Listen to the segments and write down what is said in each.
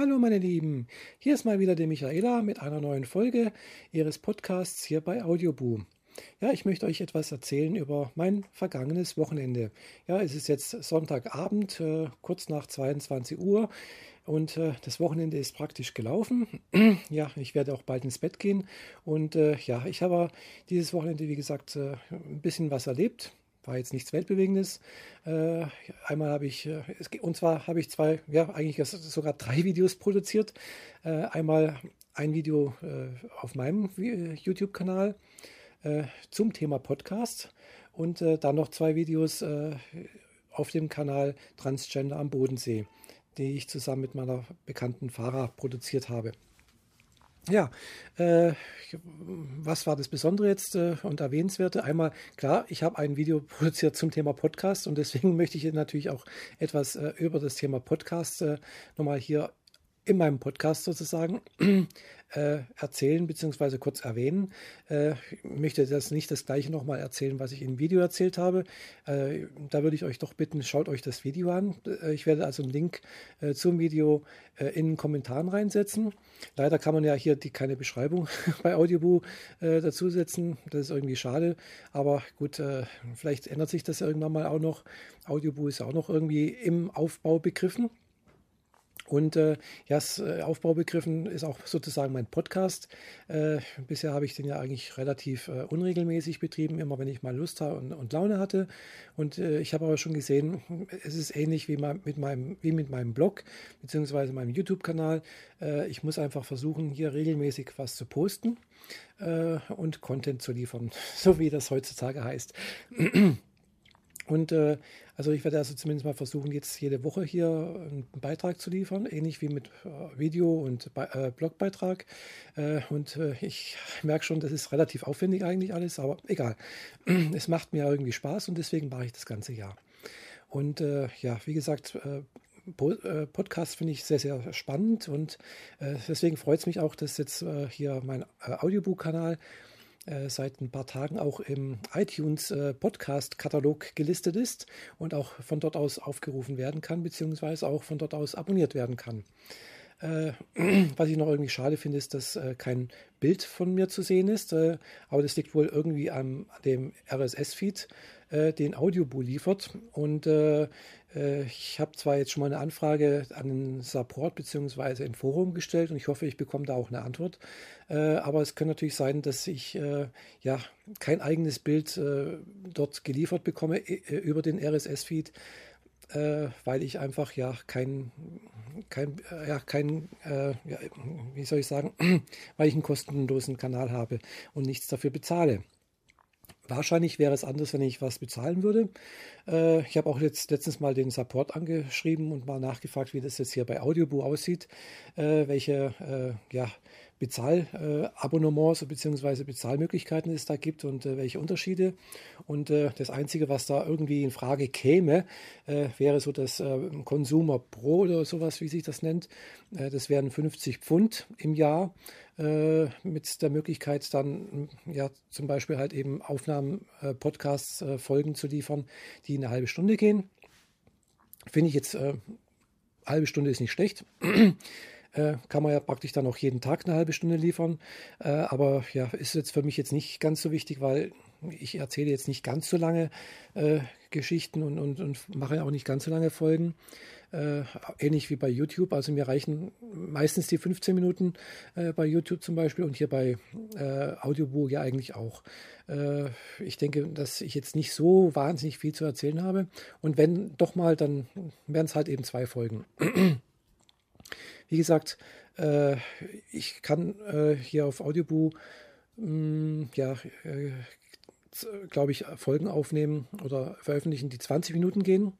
Hallo meine Lieben, hier ist mal wieder die Michaela mit einer neuen Folge Ihres Podcasts hier bei Audioboo. Ja, ich möchte euch etwas erzählen über mein vergangenes Wochenende. Ja, es ist jetzt Sonntagabend, äh, kurz nach 22 Uhr und äh, das Wochenende ist praktisch gelaufen. ja, ich werde auch bald ins Bett gehen und äh, ja, ich habe dieses Wochenende, wie gesagt, ein bisschen was erlebt war jetzt nichts Weltbewegendes. Äh, einmal habe ich, äh, und zwar habe ich zwei, ja, eigentlich sogar drei Videos produziert. Äh, einmal ein Video äh, auf meinem äh, YouTube-Kanal zum Thema Podcast und dann noch zwei Videos auf dem Kanal Transgender am Bodensee, die ich zusammen mit meiner bekannten Fahrer produziert habe. Ja, äh, was war das Besondere jetzt äh, und Erwähnenswerte? Einmal, klar, ich habe ein Video produziert zum Thema Podcast und deswegen möchte ich natürlich auch etwas äh, über das Thema Podcast äh, nochmal hier in meinem Podcast sozusagen äh, erzählen bzw. kurz erwähnen. Äh, ich möchte das nicht das gleiche nochmal erzählen, was ich im Video erzählt habe. Äh, da würde ich euch doch bitten, schaut euch das Video an. Äh, ich werde also einen Link äh, zum Video äh, in den Kommentaren reinsetzen. Leider kann man ja hier die, keine Beschreibung bei Audioboo dazu setzen. Das ist irgendwie schade. Aber gut, vielleicht ändert sich das irgendwann mal auch noch. Audioboo ist ja auch noch irgendwie im Aufbau begriffen. Und äh, ja, äh, Aufbaubegriffen ist auch sozusagen mein Podcast. Äh, bisher habe ich den ja eigentlich relativ äh, unregelmäßig betrieben, immer wenn ich mal Lust habe und, und Laune hatte. Und äh, ich habe aber schon gesehen, es ist ähnlich wie, mein, mit, meinem, wie mit meinem Blog bzw. meinem YouTube-Kanal. Äh, ich muss einfach versuchen, hier regelmäßig was zu posten und Content zu liefern, so wie das heutzutage heißt. Und äh, also ich werde also zumindest mal versuchen, jetzt jede Woche hier einen Beitrag zu liefern, ähnlich wie mit äh, Video und Be äh, Blogbeitrag. Äh, und äh, ich merke schon, das ist relativ aufwendig eigentlich alles, aber egal. Es macht mir irgendwie Spaß und deswegen mache ich das ganze Jahr. Und äh, ja, wie gesagt, Podcast finde ich sehr, sehr spannend und deswegen freut es mich auch, dass jetzt hier mein Audiobook-Kanal äh, seit ein paar Tagen auch im iTunes äh, Podcast-Katalog gelistet ist und auch von dort aus aufgerufen werden kann, beziehungsweise auch von dort aus abonniert werden kann. Äh, was ich noch irgendwie schade finde, ist, dass äh, kein Bild von mir zu sehen ist, äh, aber das liegt wohl irgendwie an dem RSS-Feed, äh, den Audiobool liefert. Und äh, äh, ich habe zwar jetzt schon mal eine Anfrage an den Support bzw. im Forum gestellt und ich hoffe, ich bekomme da auch eine Antwort. aber es kann natürlich sein, dass ich ja kein eigenes Bild dort geliefert bekomme über den RSS-Feed äh, weil ich einfach ja kein, kein, äh, ja, kein äh, ja, wie soll ich sagen, weil ich einen kostenlosen Kanal habe und nichts dafür bezahle. Wahrscheinlich wäre es anders, wenn ich was bezahlen würde. Äh, ich habe auch jetzt letztens mal den Support angeschrieben und mal nachgefragt, wie das jetzt hier bei Audioboo aussieht, äh, welche äh, ja, Bezahlabonnements bzw. Bezahlmöglichkeiten es da gibt und welche Unterschiede. Und das Einzige, was da irgendwie in Frage käme, wäre so das Consumer Pro oder sowas, wie sich das nennt. Das wären 50 Pfund im Jahr mit der Möglichkeit dann ja zum Beispiel halt eben Aufnahmen, Podcasts, Folgen zu liefern, die eine halbe Stunde gehen. Finde ich jetzt, halbe Stunde ist nicht schlecht äh, kann man ja praktisch dann auch jeden Tag eine halbe Stunde liefern. Äh, aber ja, ist jetzt für mich jetzt nicht ganz so wichtig, weil ich erzähle jetzt nicht ganz so lange äh, Geschichten und, und, und mache auch nicht ganz so lange Folgen. Äh, ähnlich wie bei YouTube. Also mir reichen meistens die 15 Minuten äh, bei YouTube zum Beispiel und hier bei äh, Audiobook ja eigentlich auch. Äh, ich denke, dass ich jetzt nicht so wahnsinnig viel zu erzählen habe. Und wenn doch mal, dann wären es halt eben zwei Folgen. Wie gesagt, äh, ich kann äh, hier auf Audioboo mm, ja, äh, glaube ich, Folgen aufnehmen oder veröffentlichen, die 20 Minuten gehen,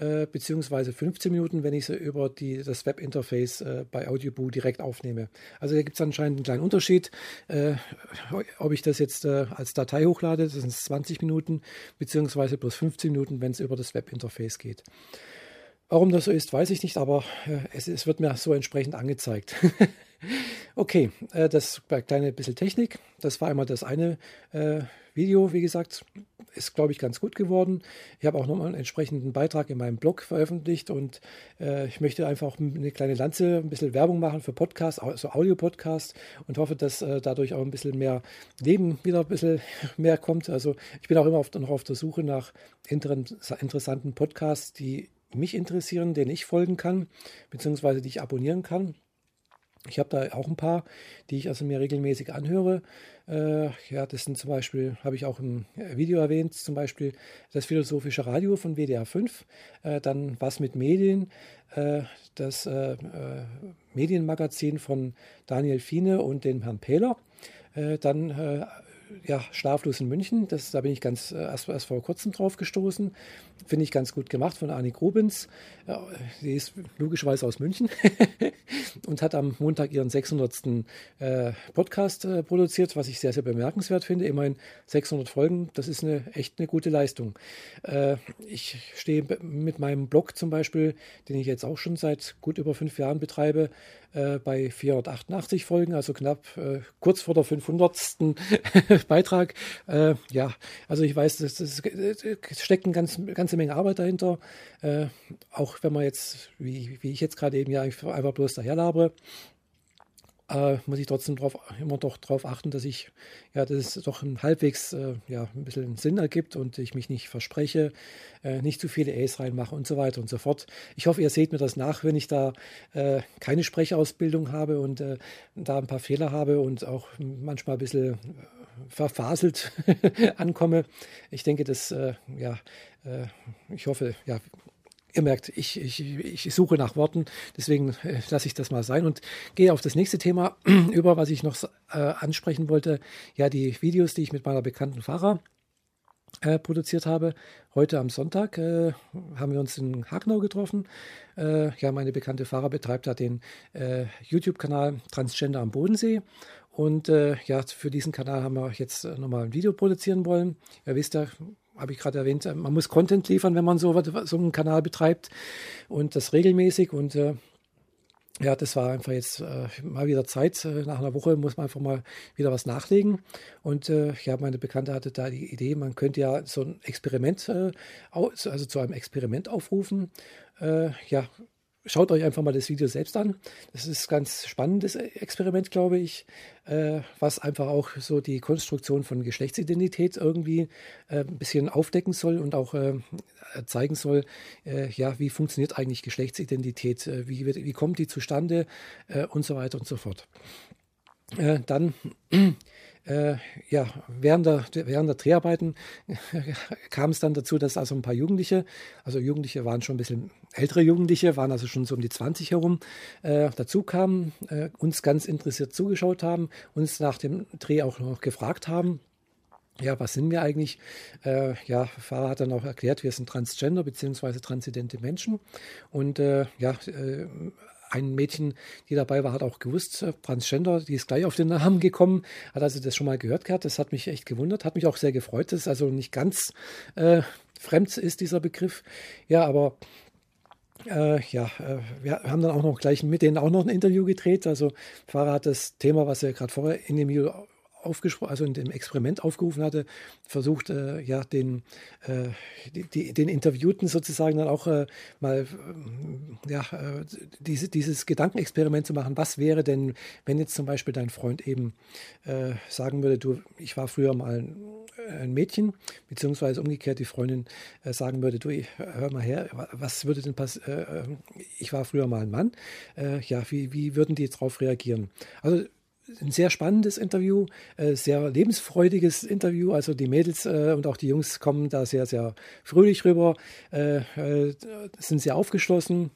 äh, beziehungsweise 15 Minuten, wenn ich sie über die, das Webinterface äh, bei Audioboo direkt aufnehme. Also da gibt es anscheinend einen kleinen Unterschied, äh, ob ich das jetzt äh, als Datei hochlade, das sind 20 Minuten, beziehungsweise plus 15 Minuten, wenn es über das Webinterface geht. Warum das so ist, weiß ich nicht, aber äh, es, es, wird mir so entsprechend angezeigt. okay, äh, das kleine bisschen Technik. Das war einmal das eine Video, wie gesagt, ist, glaube ich, ganz gut geworden. Ich habe auch nochmal einen entsprechenden Beitrag in meinem Blog veröffentlicht und äh, ich möchte einfach eine kleine Lanze, ein bisschen Werbung machen für Podcasts, also Audio-Podcasts und hoffe, dass äh, dadurch auch ein bisschen mehr Leben wieder ein bisschen mehr kommt. Also ich bin auch immer auf, noch auf der Suche nach interessanten Podcasts, die mich interessieren, denen ich folgen kann, beziehungsweise die ich abonnieren kann. Ich habe da auch ein paar, die ich also mir regelmäßig anhöre. Äh, ja, das sind zum Beispiel, habe ich auch im Video erwähnt, zum Beispiel das Philosophische Radio von WDR 5, äh, dann Was mit Medien, äh, das äh, äh, Medienmagazin von Daniel Fiene und dem Herrn Pähler, äh, dann ja, Schlaflos in München. Das, da bin ich ganz erst, erst vor kurzem drauf gestoßen. Finde ich ganz gut gemacht von Annik Rubens. Ja, sie ist logischerweise aus München und hat am Montag ihren 600. Äh, Podcast äh, produziert, was ich sehr, sehr bemerkenswert finde. Immerhin 600 Folgen, das ist eine echt eine gute Leistung. Äh, ich stehe mit meinem Blog zum Beispiel, den ich jetzt auch schon seit gut über fünf Jahren betreibe, äh, bei 488 Folgen, also knapp äh, kurz vor der 500. Beitrag. Äh, ja, also ich weiß, es, steckt eine ganz, ganze Menge Arbeit dahinter. Äh, auch wenn man jetzt, wie, wie ich jetzt gerade eben ja einfach bloß daher labre, äh, muss ich trotzdem drauf, immer doch darauf achten, dass ich, ja, dass es doch halbwegs äh, ja, ein bisschen Sinn ergibt und ich mich nicht verspreche, äh, nicht zu viele A's reinmache und so weiter und so fort. Ich hoffe, ihr seht mir das nach, wenn ich da äh, keine Sprechausbildung habe und äh, da ein paar Fehler habe und auch manchmal ein bisschen äh, verfaselt ankomme. Ich denke, das, ja, ich hoffe, ja, Ihr merkt, ich, ich, ich suche nach Worten, deswegen äh, lasse ich das mal sein und gehe auf das nächste Thema über, was ich noch äh, ansprechen wollte. Ja, die Videos, die ich mit meiner bekannten Fahrer äh, produziert habe. Heute am Sonntag äh, haben wir uns in Hagnau getroffen. Äh, ja, meine bekannte Fahrer betreibt da den äh, YouTube-Kanal Transgender am Bodensee. Und ja, für diesen Kanal haben wir jetzt nochmal ein Video produzieren wollen. Ihr wisst ja, habe ich gerade erwähnt, äh, man muss Content liefern, wenn man so, so einen Kanal betreibt und das regelmäßig und äh, ja, das war einfach jetzt äh, mal wieder Zeit. Äh, nach einer Woche muss man einfach mal wieder was nachlegen. Und äh, ja, meine Bekannte hatte da die Idee, man könnte ja so ein Experiment, äh, also zu einem Experiment aufrufen. ja, schaut euch einfach mal das Video selbst an. Das ist ein ganz spannendes Experiment, glaube ich, äh, was einfach auch so die Konstruktion von Geschlechtsidentität irgendwie äh, ein bisschen aufdecken soll und auch äh, zeigen soll, äh, ja, wie funktioniert eigentlich Geschlechtsidentität, äh, wie, wie kommt die zustande äh, und so weiter und so fort. dann äh, ja, während der, während der Dreharbeiten kam es dann dazu, dass also ein paar Jugendliche, also Jugendliche waren schon ein bisschen ältere Jugendliche, waren also schon so um die 20 herum, äh, dazu kamen, äh, uns ganz interessiert zugeschaut haben, uns nach dem Dreh auch noch gefragt haben, ja, was sind wir eigentlich? Äh, ja, Fahrer hat dann auch erklärt, wir sind Transgender bzw. transidente Menschen. Und äh, ja, äh, ein Mädchen, die dabei war, hat auch gewusst, äh, Transgender, die ist gleich auf den Namen gekommen, hat also das schon mal gehört gehabt. Das hat mich echt gewundert, hat mich auch sehr gefreut. Das ist also nicht ganz äh, fremd ist dieser Begriff. Ja, aber äh, ja, äh, wir haben dann auch noch gleich mit denen auch noch ein Interview gedreht. Also Fahrer hat das Thema, was er gerade vorher in dem Video aufgesprochen, also in dem Experiment aufgerufen hatte, versucht, äh, ja, den, äh, die, die, den Interviewten sozusagen dann auch äh, mal äh, ja, äh, diese, dieses Gedankenexperiment zu machen, was wäre denn, wenn jetzt zum Beispiel dein Freund eben äh, sagen würde, du, ich war früher mal ein, ein Mädchen, beziehungsweise umgekehrt die Freundin sagen würde, du, hör mal her, was würde denn passieren, ich war früher mal ein Mann, ja, wie, wie würden die darauf reagieren? Also ein sehr spannendes Interview, äh, sehr lebensfreudiges Interview. Also die Mädels äh, und auch die Jungs kommen da sehr, sehr fröhlich rüber, äh, sind sehr aufgeschlossen.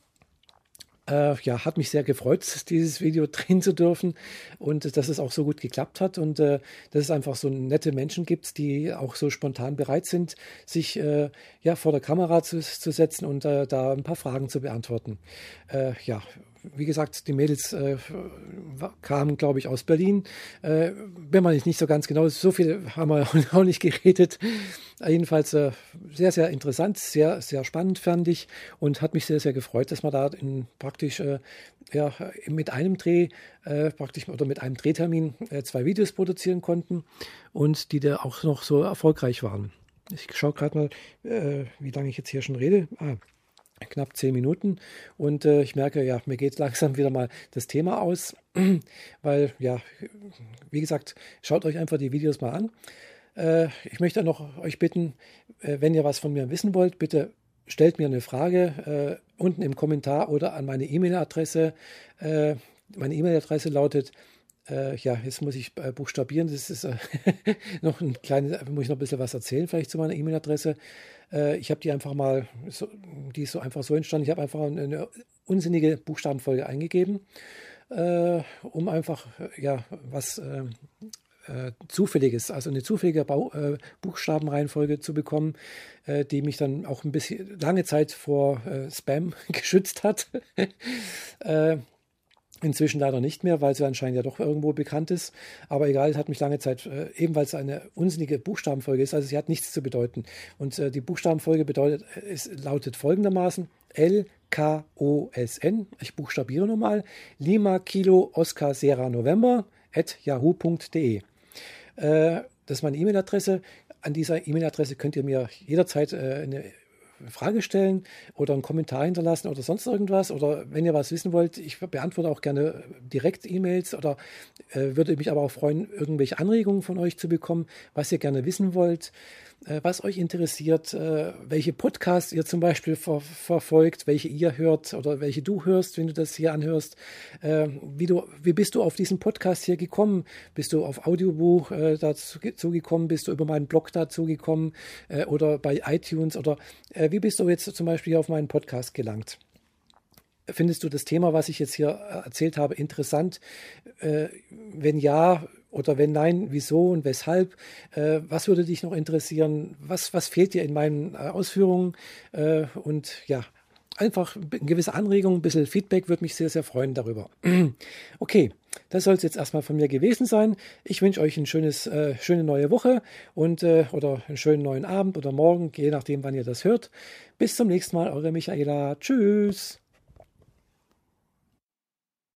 Ja, hat mich sehr gefreut, dieses Video drehen zu dürfen und dass es auch so gut geklappt hat und dass es einfach so nette Menschen gibt, die auch so spontan bereit sind, sich ja vor der Kamera zu, zu setzen und da ein paar Fragen zu beantworten. ja, wie gesagt, die Mädels äh, kamen, glaube ich, aus Berlin. Äh, bin mir nicht so ganz genau, so viel haben wir auch nicht geredet. Jedenfalls äh, sehr, sehr interessant, sehr, sehr spannend fand ich und hat mich sehr, sehr gefreut, dass wir da in praktisch äh, ja, mit einem Dreh äh, praktisch oder mit einem Drehtermin äh, zwei Videos produzieren konnten und die da auch noch so erfolgreich waren. Ich schaue gerade mal, wie lange ich jetzt hier schon rede. Ah, knapp zehn Minuten. Und äh, ich merke, ja, mir geht langsam wieder mal das Thema aus, weil, ja, wie gesagt, schaut euch einfach die Videos mal an. Äh, ich möchte noch euch bitten, äh, wenn ihr was von mir wissen wollt, bitte stellt mir eine Frage äh, unten im Kommentar oder an meine E-Mail-Adresse. Äh, meine E-Mail-Adresse lautet äh, ja, jetzt muss ich äh, buchstabieren. Das ist äh, noch ein kleines, muss ich noch ein bisschen was erzählen, vielleicht zu meiner E-Mail-Adresse. Äh, ich habe die einfach mal, so, die ist so einfach so entstanden. Ich habe einfach eine, eine, unsinnige Buchstabenfolge eingegeben, äh, um einfach ja was äh, Zufälliges, also eine zufällige Bau, Buchstabenreihenfolge zu bekommen, die mich dann auch ein bisschen lange Zeit vor Spam geschützt hat. Inzwischen leider nicht mehr, weil sie anscheinend ja doch irgendwo bekannt ist. Aber egal, es hat mich lange Zeit, äh, eben weil es eine unsinnige Buchstabenfolge ist, also sie hat nichts zu bedeuten. Und äh, die Buchstabenfolge bedeutet, äh, es lautet folgendermaßen L K O S N. Ich buchstabiere nochmal. Lima Kilo Oscar Sierra November at yahoo.de. Äh, das ist meine E-Mail-Adresse. An dieser E-Mail-Adresse könnt ihr mir jederzeit äh, eine Frage stellen oder einen Kommentar hinterlassen oder sonst irgendwas. Oder wenn ihr was wissen wollt, ich beantworte auch gerne direkt E-Mails oder äh, würde mich aber auch freuen, irgendwelche Anregungen von euch zu bekommen, was ihr gerne wissen wollt. Äh, was euch interessiert, äh, welche Podcasts ihr zum Beispiel ver verfolgt, welche ihr hört oder welche du hörst, wenn du das hier anhörst. Äh, wie, du, wie bist du auf diesen Podcast hier gekommen? Bist du auf Audiobuch dazu gekommen? Bist du über meinen Blog dazu gekommen? oder bei iTunes? Oder wie bist du jetzt zum Beispiel auf meinen Podcast gelangt? Findest du das Thema, was ich jetzt hier erzählt habe, interessant? wenn ja, oder wenn nein, wieso und weshalb? Äh, was würde dich noch interessieren? Was, was fehlt dir in meinen äh, Ausführungen? Äh, und ja, einfach eine gewisse Anregung, ein bisschen Feedback würde mich sehr, sehr freuen darüber. Okay, das soll es jetzt erstmal von mir gewesen sein. Ich wünsche euch eine äh, schöne neue Woche und äh, oder einen schönen neuen Abend oder Morgen, je nachdem, wann ihr das hört. Bis zum nächsten Mal, eure Michaela. Tschüss.